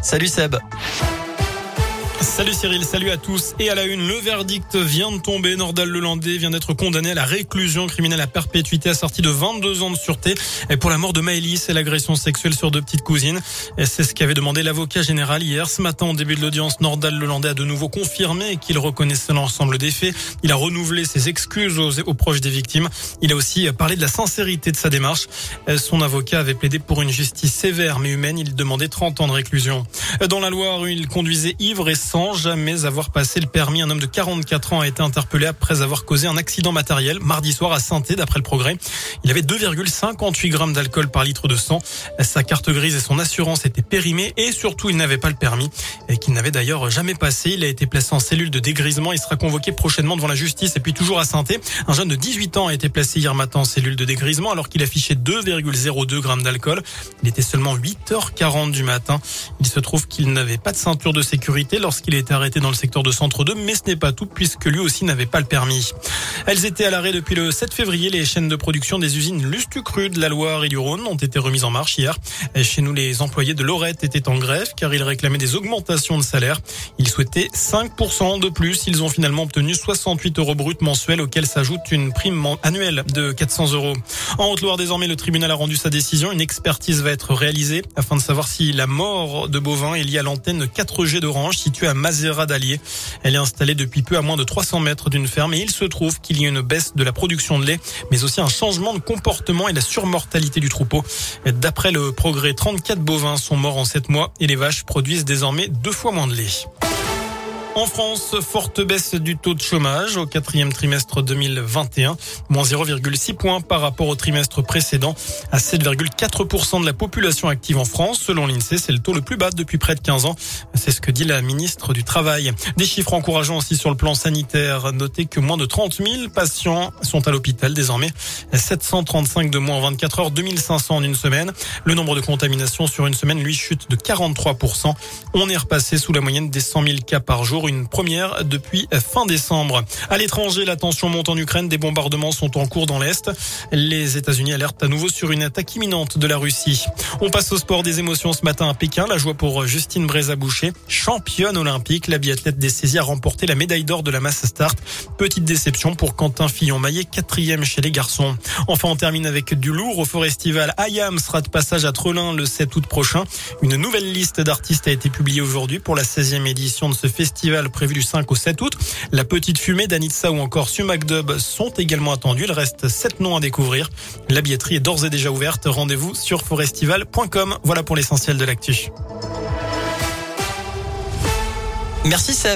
Salut Seb. Salut Cyril, salut à tous. Et à la une, le verdict vient de tomber. Nordal Lelandais vient d'être condamné à la réclusion criminelle à perpétuité assortie de 22 ans de sûreté pour la mort de Maëlys et l'agression sexuelle sur deux petites cousines. C'est ce qu'avait demandé l'avocat général hier. Ce matin, au début de l'audience, Nordal Lelandais a de nouveau confirmé qu'il reconnaissait l'ensemble des faits. Il a renouvelé ses excuses aux, aux proches des victimes. Il a aussi parlé de la sincérité de sa démarche. Son avocat avait plaidé pour une justice sévère mais humaine. Il demandait 30 ans de réclusion. Dans la Loire, il conduisait ivre et sans jamais avoir passé le permis. Un homme de 44 ans a été interpellé après avoir causé un accident matériel mardi soir à saint d'après le progrès. Il avait 2,58 grammes d'alcool par litre de sang. Sa carte grise et son assurance étaient périmées et surtout il n'avait pas le permis et qu'il n'avait d'ailleurs jamais passé. Il a été placé en cellule de dégrisement. Il sera convoqué prochainement devant la justice et puis toujours à saint Un jeune de 18 ans a été placé hier matin en cellule de dégrisement alors qu'il affichait 2,02 grammes d'alcool. Il était seulement 8h40 du matin. Il se trouve qu'il n'avait pas de ceinture de sécurité a été arrêté dans le secteur de Centre 2, mais ce n'est pas tout puisque lui aussi n'avait pas le permis. Elles étaient à l'arrêt depuis le 7 février. Les chaînes de production des usines Lustucru de la Loire et du Rhône ont été remises en marche hier. Chez nous, les employés de Lorette étaient en grève car ils réclamaient des augmentations de salaire. Ils souhaitaient 5% de plus. Ils ont finalement obtenu 68 euros bruts mensuels auxquels s'ajoute une prime annuelle de 400 euros. En Haute-Loire, désormais, le tribunal a rendu sa décision. Une expertise va être réalisée afin de savoir si la mort de bovins est liée à l'antenne 4G d'Orange située à Mazera d'Allier. Elle est installée depuis peu à moins de 300 mètres d'une ferme et il se trouve qu'il y a une baisse de la production de lait, mais aussi un changement de comportement et la surmortalité du troupeau. D'après le progrès, 34 bovins sont morts en 7 mois et les vaches produisent désormais deux fois moins de lait. En France, forte baisse du taux de chômage au quatrième trimestre 2021, moins 0,6 points par rapport au trimestre précédent, à 7,4% de la population active en France. Selon l'INSEE, c'est le taux le plus bas depuis près de 15 ans. C'est ce que dit la ministre du Travail. Des chiffres encourageants aussi sur le plan sanitaire. Notez que moins de 30 000 patients sont à l'hôpital désormais. 735 de moins en 24 heures, 2500 en une semaine. Le nombre de contaminations sur une semaine, lui, chute de 43%. On est repassé sous la moyenne des 100 000 cas par jour une première depuis fin décembre. À l'étranger, la tension monte en Ukraine. Des bombardements sont en cours dans l'Est. Les États-Unis alertent à nouveau sur une attaque imminente de la Russie. On passe au sport des émotions ce matin à Pékin. La joie pour Justine Brézaboucher, championne olympique. La biathlète des saisies a remporté la médaille d'or de la masse start. Petite déception pour Quentin Fillon-Maillet, quatrième chez les garçons. Enfin, on termine avec du lourd au Forestival. Ayam sera de passage à Trelin le 7 août prochain. Une nouvelle liste d'artistes a été publiée aujourd'hui pour la 16e édition de ce festival prévu du 5 au 7 août. La petite fumée d'Anitsa ou encore Sumac sont également attendus. Il reste 7 noms à découvrir. La billetterie est d'ores et déjà ouverte. Rendez-vous sur forestival.com. Voilà pour l'essentiel de l'actu. Merci Seb.